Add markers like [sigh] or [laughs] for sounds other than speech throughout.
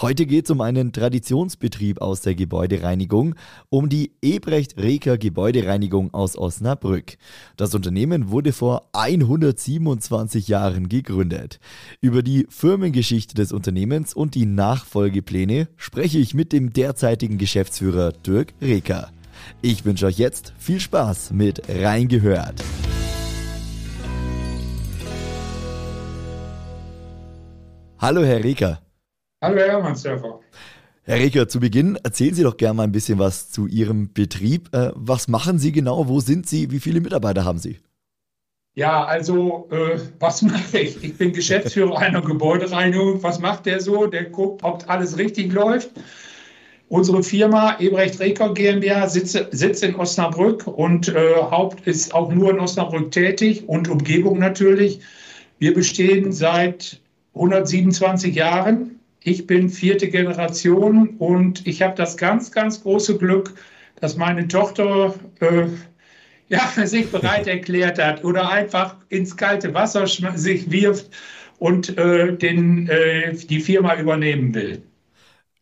Heute geht es um einen Traditionsbetrieb aus der Gebäudereinigung, um die Ebrecht-Reker Gebäudereinigung aus Osnabrück. Das Unternehmen wurde vor 127 Jahren gegründet. Über die Firmengeschichte des Unternehmens und die Nachfolgepläne spreche ich mit dem derzeitigen Geschäftsführer Dirk Reker. Ich wünsche euch jetzt viel Spaß mit Reingehört. Hallo Herr Reker. Hallo Herr Hermannsdörfer. Herr Reker, zu Beginn erzählen Sie doch gerne mal ein bisschen was zu Ihrem Betrieb. Äh, was machen Sie genau? Wo sind Sie? Wie viele Mitarbeiter haben Sie? Ja, also äh, was mache ich? Ich bin Geschäftsführer [laughs] einer Gebäudereinigung. Was macht der so? Der guckt, ob alles richtig läuft. Unsere Firma Ebrecht Reker GmbH sitzt, sitzt in Osnabrück und äh, Haupt ist auch nur in Osnabrück tätig und Umgebung natürlich. Wir bestehen seit 127 Jahren ich bin vierte Generation und ich habe das ganz, ganz große Glück, dass meine Tochter äh, ja, [laughs] sich bereit erklärt hat oder einfach ins kalte Wasser sich wirft und äh, den, äh, die Firma übernehmen will.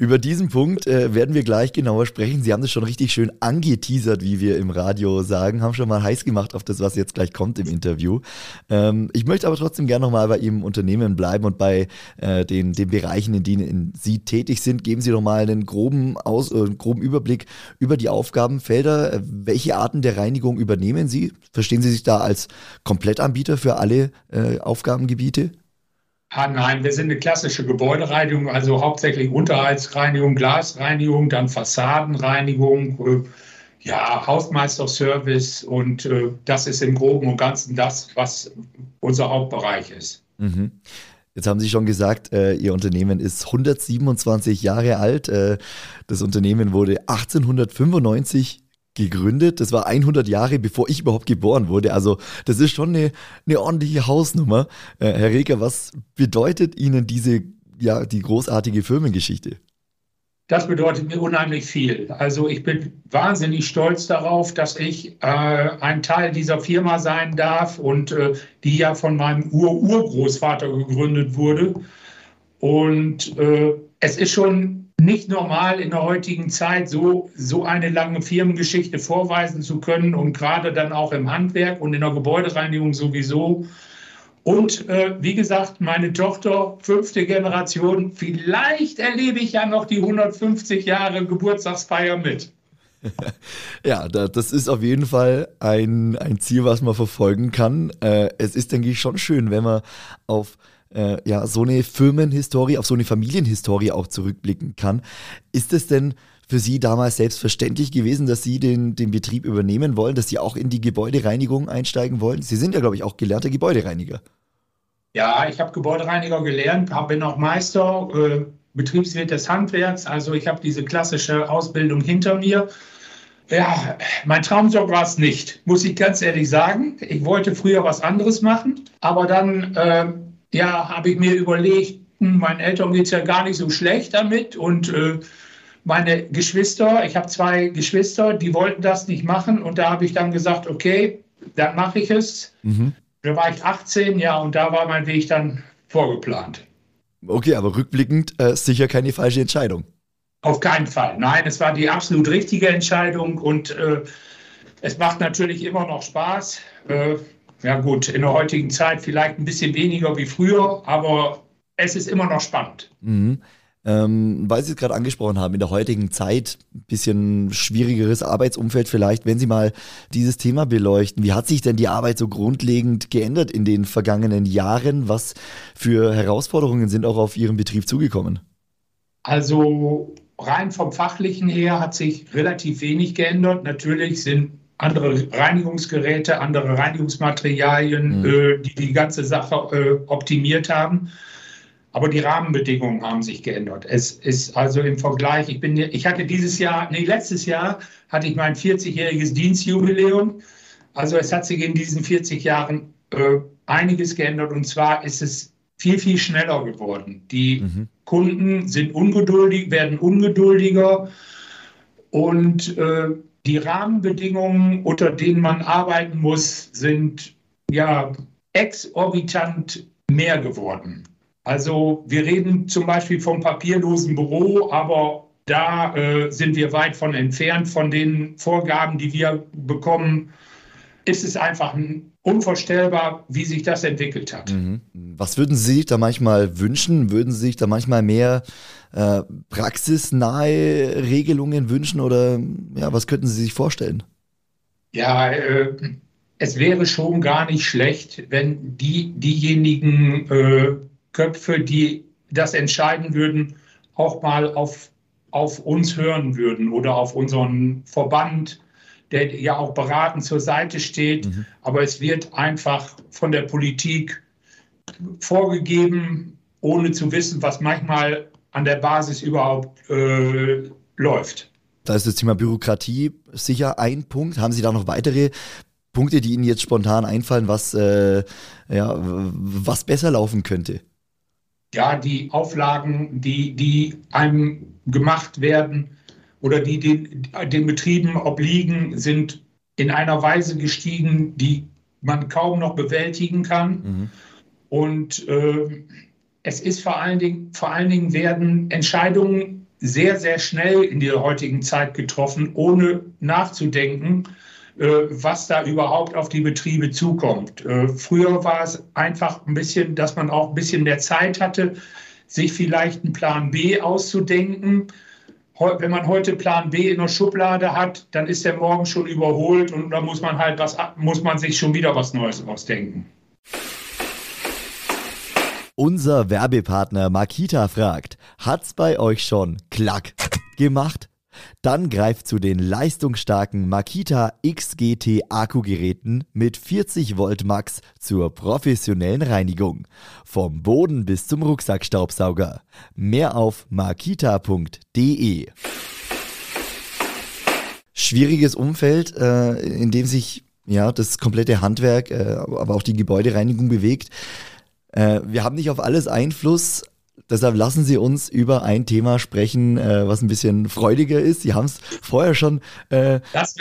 Über diesen Punkt äh, werden wir gleich genauer sprechen. Sie haben das schon richtig schön angeteasert, wie wir im Radio sagen, haben schon mal heiß gemacht auf das, was jetzt gleich kommt im Interview. Ähm, ich möchte aber trotzdem gerne nochmal bei Ihrem Unternehmen bleiben und bei äh, den, den Bereichen, in denen Sie tätig sind. Geben Sie doch mal einen groben, Aus, äh, groben Überblick über die Aufgabenfelder. Äh, welche Arten der Reinigung übernehmen Sie? Verstehen Sie sich da als Komplettanbieter für alle äh, Aufgabengebiete? Nein, wir sind eine klassische Gebäudereinigung, also hauptsächlich Unterhaltsreinigung, Glasreinigung, dann Fassadenreinigung, äh, ja, Hausmeisterservice und äh, das ist im Groben und Ganzen das, was unser Hauptbereich ist. Mhm. Jetzt haben Sie schon gesagt, äh, Ihr Unternehmen ist 127 Jahre alt. Äh, das Unternehmen wurde 1895 gegründet. Das war 100 Jahre, bevor ich überhaupt geboren wurde. Also das ist schon eine, eine ordentliche Hausnummer. Äh, Herr Reker, was bedeutet Ihnen diese, ja, die großartige Firmengeschichte? Das bedeutet mir unheimlich viel. Also ich bin wahnsinnig stolz darauf, dass ich äh, ein Teil dieser Firma sein darf und äh, die ja von meinem Ur-Urgroßvater gegründet wurde. Und äh, es ist schon nicht normal in der heutigen Zeit so, so eine lange Firmengeschichte vorweisen zu können und gerade dann auch im Handwerk und in der Gebäudereinigung sowieso. Und äh, wie gesagt, meine Tochter, fünfte Generation, vielleicht erlebe ich ja noch die 150 Jahre Geburtstagsfeier mit. [laughs] Ja, das ist auf jeden Fall ein, ein Ziel, was man verfolgen kann. Äh, es ist, denke ich, schon schön, wenn man auf äh, ja, so eine Firmenhistorie, auf so eine Familienhistorie auch zurückblicken kann. Ist es denn für Sie damals selbstverständlich gewesen, dass Sie den, den Betrieb übernehmen wollen, dass Sie auch in die Gebäudereinigung einsteigen wollen? Sie sind ja, glaube ich, auch gelernter Gebäudereiniger. Ja, ich habe Gebäudereiniger gelernt, bin auch Meister, äh, Betriebswirt des Handwerks. Also ich habe diese klassische Ausbildung hinter mir. Ja, mein Traumjob war es nicht, muss ich ganz ehrlich sagen. Ich wollte früher was anderes machen, aber dann äh, ja, habe ich mir überlegt, hm, meinen Eltern geht es ja gar nicht so schlecht damit und äh, meine Geschwister, ich habe zwei Geschwister, die wollten das nicht machen und da habe ich dann gesagt, okay, dann mache ich es. Mhm. Da war ich 18, ja, und da war mein Weg dann vorgeplant. Okay, aber rückblickend äh, sicher keine falsche Entscheidung. Auf keinen Fall. Nein, es war die absolut richtige Entscheidung und äh, es macht natürlich immer noch Spaß. Äh, ja gut, in der heutigen Zeit vielleicht ein bisschen weniger wie früher, aber es ist immer noch spannend. Mhm. Ähm, weil Sie es gerade angesprochen haben, in der heutigen Zeit ein bisschen schwierigeres Arbeitsumfeld vielleicht, wenn Sie mal dieses Thema beleuchten. Wie hat sich denn die Arbeit so grundlegend geändert in den vergangenen Jahren? Was für Herausforderungen sind auch auf Ihren Betrieb zugekommen? Also rein vom fachlichen her hat sich relativ wenig geändert. Natürlich sind andere Reinigungsgeräte, andere Reinigungsmaterialien, mhm. äh, die die ganze Sache äh, optimiert haben. Aber die Rahmenbedingungen haben sich geändert. Es ist also im Vergleich, ich bin, ich hatte dieses Jahr, nee, letztes Jahr hatte ich mein 40-jähriges Dienstjubiläum. Also es hat sich in diesen 40 Jahren äh, einiges geändert und zwar ist es viel, viel schneller geworden. Die mhm. Kunden sind ungeduldig, werden ungeduldiger und äh, die Rahmenbedingungen, unter denen man arbeiten muss, sind ja exorbitant mehr geworden. Also wir reden zum Beispiel vom papierlosen Büro, aber da äh, sind wir weit von entfernt von den Vorgaben, die wir bekommen. Ist es einfach unvorstellbar, wie sich das entwickelt hat. Mhm. Was würden Sie sich da manchmal wünschen? Würden Sie sich da manchmal mehr äh, praxisnahe Regelungen wünschen oder ja, was könnten Sie sich vorstellen? Ja, äh, es wäre schon gar nicht schlecht, wenn die, diejenigen äh, Köpfe, die das entscheiden würden, auch mal auf, auf uns hören würden oder auf unseren Verband, der ja auch beratend zur Seite steht. Mhm. Aber es wird einfach von der Politik vorgegeben, ohne zu wissen, was manchmal an der Basis überhaupt äh, läuft. Da ist das Thema Bürokratie sicher ein Punkt. Haben Sie da noch weitere Punkte, die Ihnen jetzt spontan einfallen, was, äh, ja, was besser laufen könnte? Ja, die Auflagen, die, die einem gemacht werden oder die den, den Betrieben obliegen, sind in einer Weise gestiegen, die man kaum noch bewältigen kann. Mhm. Und äh, es ist vor allen, Dingen, vor allen Dingen werden Entscheidungen sehr, sehr schnell in der heutigen Zeit getroffen, ohne nachzudenken. Äh, was da überhaupt auf die Betriebe zukommt. Äh, früher war es einfach ein bisschen, dass man auch ein bisschen mehr Zeit hatte, sich vielleicht einen Plan B auszudenken. Wenn man heute Plan B in der Schublade hat, dann ist der morgen schon überholt und da muss man halt was, muss man sich schon wieder was Neues ausdenken. Unser Werbepartner Makita fragt, hat's bei euch schon klack gemacht? Dann greift zu den leistungsstarken Makita XGT Akkugeräten mit 40 Volt Max zur professionellen Reinigung. Vom Boden bis zum Rucksackstaubsauger. Mehr auf makita.de. Schwieriges Umfeld, äh, in dem sich ja das komplette Handwerk, äh, aber auch die Gebäudereinigung bewegt. Äh, wir haben nicht auf alles Einfluss, Deshalb lassen Sie uns über ein Thema sprechen, äh, was ein bisschen freudiger ist. Sie haben es vorher schon, äh,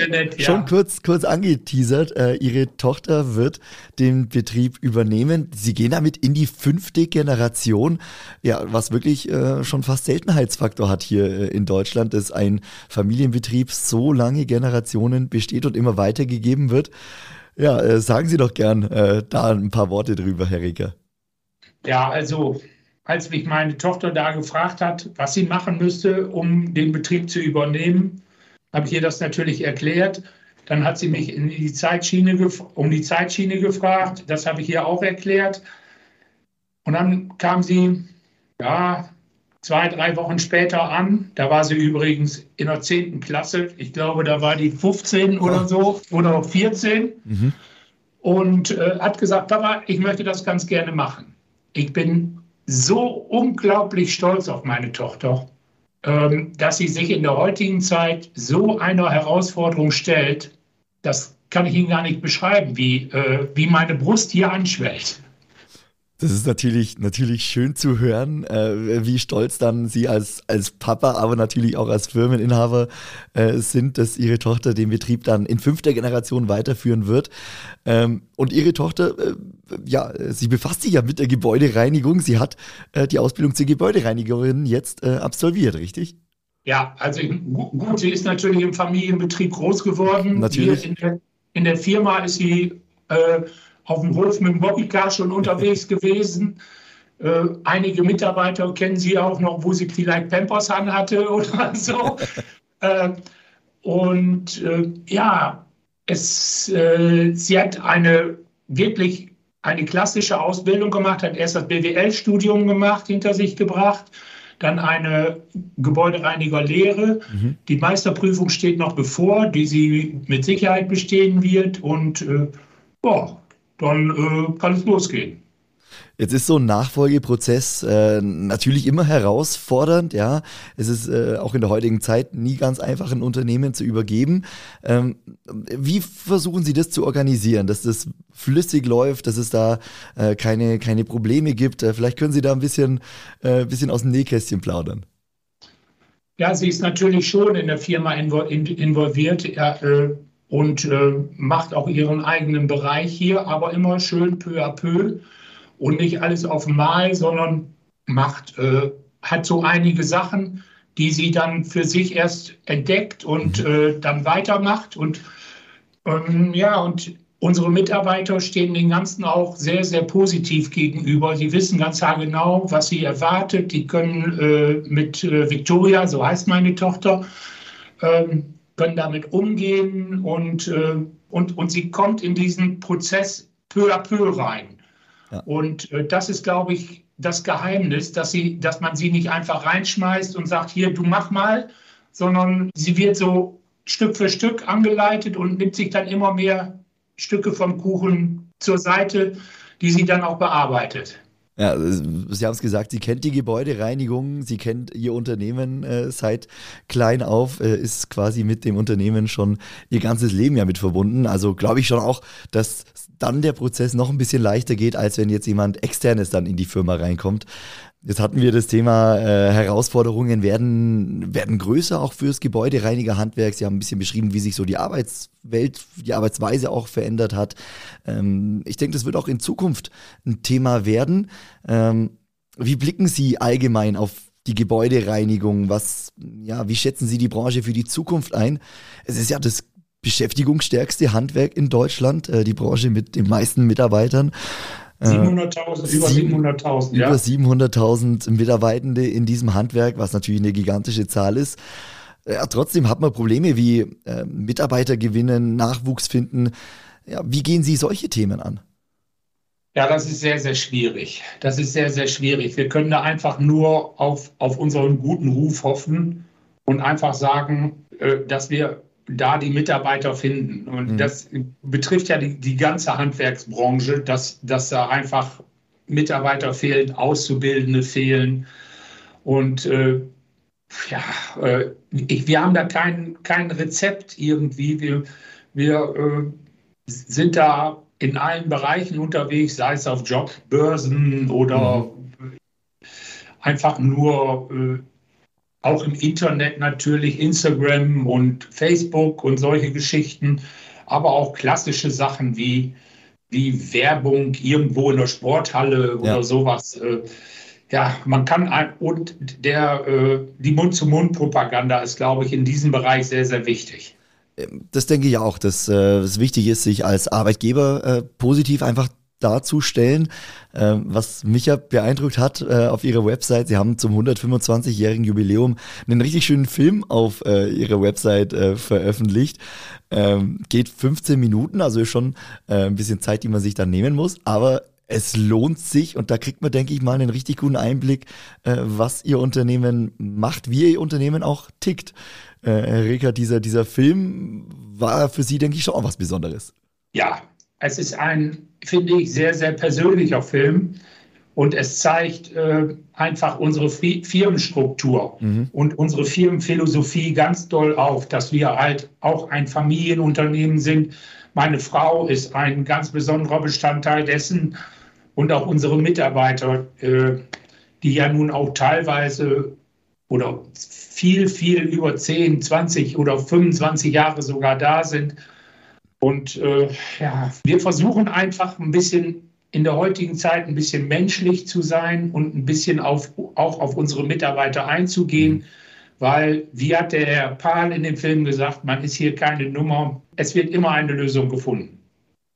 nett, schon kurz, kurz angeteasert. Äh, Ihre Tochter wird den Betrieb übernehmen. Sie gehen damit in die fünfte Generation, ja, was wirklich äh, schon fast Seltenheitsfaktor hat hier äh, in Deutschland, dass ein Familienbetrieb so lange Generationen besteht und immer weitergegeben wird. Ja, äh, sagen Sie doch gern da ein paar Worte drüber, Herr Reker. Ja, also als mich meine Tochter da gefragt hat, was sie machen müsste, um den Betrieb zu übernehmen, habe ich ihr das natürlich erklärt. Dann hat sie mich die um die Zeitschiene gefragt. Das habe ich ihr auch erklärt. Und dann kam sie, ja, zwei, drei Wochen später an. Da war sie übrigens in der 10. Klasse. Ich glaube, da war die 15 oder so oder 14. Mhm. Und äh, hat gesagt, Papa, ich möchte das ganz gerne machen. Ich bin so unglaublich stolz auf meine Tochter, ähm, dass sie sich in der heutigen Zeit so einer Herausforderung stellt. Das kann ich Ihnen gar nicht beschreiben, wie, äh, wie meine Brust hier anschwellt. Das ist natürlich, natürlich schön zu hören, äh, wie stolz dann Sie als, als Papa, aber natürlich auch als Firmeninhaber äh, sind, dass Ihre Tochter den Betrieb dann in fünfter Generation weiterführen wird. Ähm, und Ihre Tochter, äh, ja, sie befasst sich ja mit der Gebäudereinigung. Sie hat äh, die Ausbildung zur Gebäudereinigerin jetzt äh, absolviert, richtig? Ja, also gut, sie ist natürlich im Familienbetrieb groß geworden. Natürlich. In der, in der, Firma ist sie äh, auf dem Hof mit dem Bobbycar schon unterwegs [laughs] gewesen. Äh, einige Mitarbeiter kennen sie auch noch, wo sie vielleicht Pampers anhatte [laughs] oder so. äh, und äh, ja, es, äh, sie hat eine wirklich eine klassische Ausbildung gemacht, hat erst das BWL-Studium gemacht, hinter sich gebracht, dann eine Gebäudereinigerlehre. Mhm. Die Meisterprüfung steht noch bevor, die sie mit Sicherheit bestehen wird. Und äh, boah, dann äh, kann es losgehen. Jetzt ist so ein Nachfolgeprozess äh, natürlich immer herausfordernd, ja. Es ist äh, auch in der heutigen Zeit nie ganz einfach, ein Unternehmen zu übergeben. Ähm, wie versuchen Sie das zu organisieren, dass das flüssig läuft, dass es da äh, keine, keine Probleme gibt? Äh, vielleicht können Sie da ein bisschen, äh, bisschen aus dem Nähkästchen plaudern. Ja, sie ist natürlich schon in der Firma involviert. Ja, äh, und äh, macht auch ihren eigenen Bereich hier, aber immer schön peu à peu und nicht alles auf Mal, sondern macht, äh, hat so einige Sachen, die sie dann für sich erst entdeckt und mhm. äh, dann weitermacht. Und ähm, ja, und unsere Mitarbeiter stehen den Ganzen auch sehr, sehr positiv gegenüber. Sie wissen ganz genau, was sie erwartet. Die können äh, mit äh, Victoria, so heißt meine Tochter, ähm, können damit umgehen und, äh, und, und sie kommt in diesen Prozess peu à peu rein. Ja. Und äh, das ist, glaube ich, das Geheimnis, dass, sie, dass man sie nicht einfach reinschmeißt und sagt, hier, du mach mal, sondern sie wird so Stück für Stück angeleitet und nimmt sich dann immer mehr Stücke vom Kuchen zur Seite, die sie dann auch bearbeitet. Ja, Sie haben es gesagt, Sie kennt die Gebäudereinigung, Sie kennt Ihr Unternehmen äh, seit klein auf, äh, ist quasi mit dem Unternehmen schon Ihr ganzes Leben ja mit verbunden. Also glaube ich schon auch, dass dann der Prozess noch ein bisschen leichter geht, als wenn jetzt jemand externes dann in die Firma reinkommt. Jetzt hatten wir das Thema äh, Herausforderungen werden, werden größer auch fürs Gebäudereinigerhandwerk. Sie haben ein bisschen beschrieben, wie sich so die Arbeitswelt, die Arbeitsweise auch verändert hat. Ähm, ich denke, das wird auch in Zukunft ein Thema werden. Ähm, wie blicken Sie allgemein auf die Gebäudereinigung? Was, ja, wie schätzen Sie die Branche für die Zukunft ein? Es ist ja das beschäftigungsstärkste Handwerk in Deutschland, äh, die Branche mit den meisten Mitarbeitern. 700.000, über 700.000, ja. Über 700.000 Mitarbeitende in diesem Handwerk, was natürlich eine gigantische Zahl ist. Ja, trotzdem hat man Probleme wie äh, Mitarbeiter gewinnen, Nachwuchs finden. Ja, wie gehen Sie solche Themen an? Ja, das ist sehr, sehr schwierig. Das ist sehr, sehr schwierig. Wir können da einfach nur auf, auf unseren guten Ruf hoffen und einfach sagen, äh, dass wir da die Mitarbeiter finden. Und mhm. das betrifft ja die, die ganze Handwerksbranche, dass, dass da einfach Mitarbeiter fehlen, Auszubildende fehlen. Und äh, ja, äh, ich, wir haben da kein, kein Rezept irgendwie. Wir, wir äh, sind da in allen Bereichen unterwegs, sei es auf Jobbörsen oder mhm. einfach nur äh, auch im Internet natürlich, Instagram und Facebook und solche Geschichten, aber auch klassische Sachen wie, wie Werbung irgendwo in der Sporthalle oder ja. sowas. Äh, ja, man kann ein, und der, äh, die Mund-zu-Mund-Propaganda ist, glaube ich, in diesem Bereich sehr, sehr wichtig. Das denke ich auch, dass äh, es wichtig ist, sich als Arbeitgeber äh, positiv einfach darzustellen. Ähm, was mich ja beeindruckt hat äh, auf ihrer Website, sie haben zum 125-jährigen Jubiläum einen richtig schönen Film auf äh, ihrer Website äh, veröffentlicht. Ähm, geht 15 Minuten, also schon äh, ein bisschen Zeit, die man sich dann nehmen muss, aber es lohnt sich und da kriegt man, denke ich mal, einen richtig guten Einblick, äh, was ihr Unternehmen macht, wie ihr Unternehmen auch tickt. Äh, Reker, dieser, dieser Film war für Sie, denke ich, schon auch was Besonderes. Ja, es ist ein, finde ich, sehr, sehr persönlicher Film und es zeigt äh, einfach unsere Firmenstruktur mhm. und unsere Firmenphilosophie ganz doll auf, dass wir halt auch ein Familienunternehmen sind. Meine Frau ist ein ganz besonderer Bestandteil dessen und auch unsere Mitarbeiter, äh, die ja nun auch teilweise oder viel, viel über 10, 20 oder 25 Jahre sogar da sind und äh, ja, wir versuchen einfach ein bisschen in der heutigen Zeit ein bisschen menschlich zu sein und ein bisschen auf, auch auf unsere Mitarbeiter einzugehen, weil, wie hat der Herr Pahl in dem Film gesagt, man ist hier keine Nummer, es wird immer eine Lösung gefunden.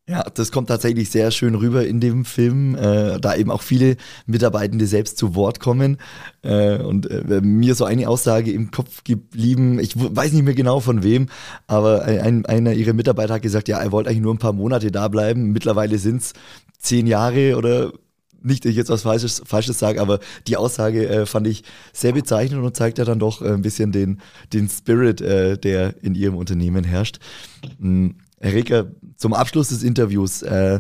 Ja, das kommt tatsächlich sehr schön rüber in dem Film, äh, da eben auch viele Mitarbeitende selbst zu Wort kommen. Äh, und äh, mir so eine Aussage im Kopf geblieben, ich weiß nicht mehr genau von wem, aber ein, einer ihrer Mitarbeiter hat gesagt, ja, er wollte eigentlich nur ein paar Monate da bleiben. Mittlerweile sind es zehn Jahre oder nicht, dass ich jetzt was Falsches, Falsches sage, aber die Aussage äh, fand ich sehr bezeichnend und zeigt ja dann doch ein bisschen den, den Spirit, äh, der in ihrem Unternehmen herrscht. Mhm. Herr Reker, zum Abschluss des Interviews, äh,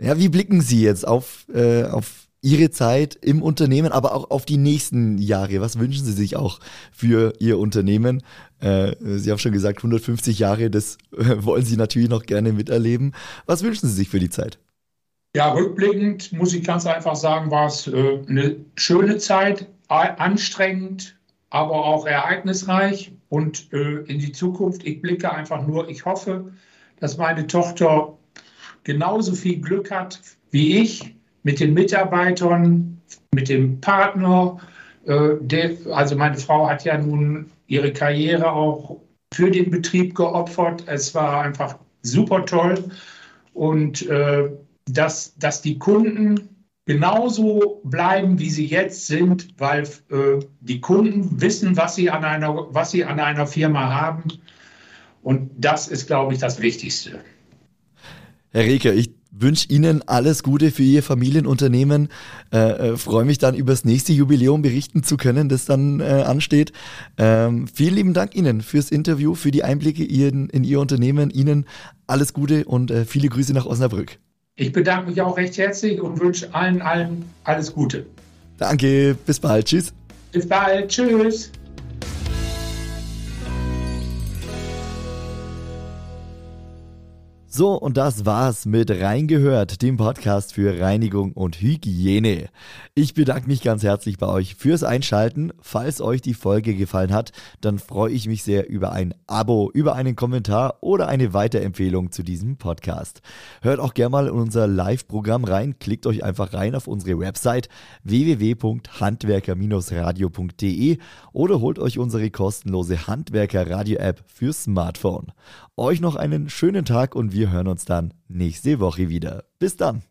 Ja, wie blicken Sie jetzt auf, äh, auf Ihre Zeit im Unternehmen, aber auch auf die nächsten Jahre? Was wünschen Sie sich auch für Ihr Unternehmen? Äh, Sie haben schon gesagt, 150 Jahre, das äh, wollen Sie natürlich noch gerne miterleben. Was wünschen Sie sich für die Zeit? Ja, rückblickend muss ich ganz einfach sagen, war es äh, eine schöne Zeit, anstrengend, aber auch ereignisreich und äh, in die Zukunft. Ich blicke einfach nur, ich hoffe, dass meine Tochter genauso viel Glück hat wie ich mit den Mitarbeitern, mit dem Partner. Äh, also meine Frau hat ja nun ihre Karriere auch für den Betrieb geopfert. Es war einfach super toll und äh, dass, dass die Kunden genauso bleiben, wie sie jetzt sind, weil äh, die Kunden wissen, was sie, an einer, was sie an einer Firma haben. Und das ist, glaube ich, das Wichtigste. Herr Reker, ich wünsche Ihnen alles Gute für Ihr Familienunternehmen. Äh, äh, Freue mich dann über das nächste Jubiläum berichten zu können, das dann äh, ansteht. Ähm, vielen lieben Dank Ihnen fürs Interview, für die Einblicke in, in Ihr Unternehmen. Ihnen alles Gute und äh, viele Grüße nach Osnabrück. Ich bedanke mich auch recht herzlich und wünsche allen, allen alles Gute. Danke, bis bald. Tschüss. Bis bald. Tschüss. So, und das war's mit Reingehört, dem Podcast für Reinigung und Hygiene. Ich bedanke mich ganz herzlich bei euch fürs Einschalten. Falls euch die Folge gefallen hat, dann freue ich mich sehr über ein Abo, über einen Kommentar oder eine Weiterempfehlung zu diesem Podcast. Hört auch gerne mal in unser Live-Programm rein. Klickt euch einfach rein auf unsere Website www.handwerker-radio.de oder holt euch unsere kostenlose Handwerker-Radio-App für Smartphone. Euch noch einen schönen Tag und hören uns dann nächste Woche wieder. Bis dann.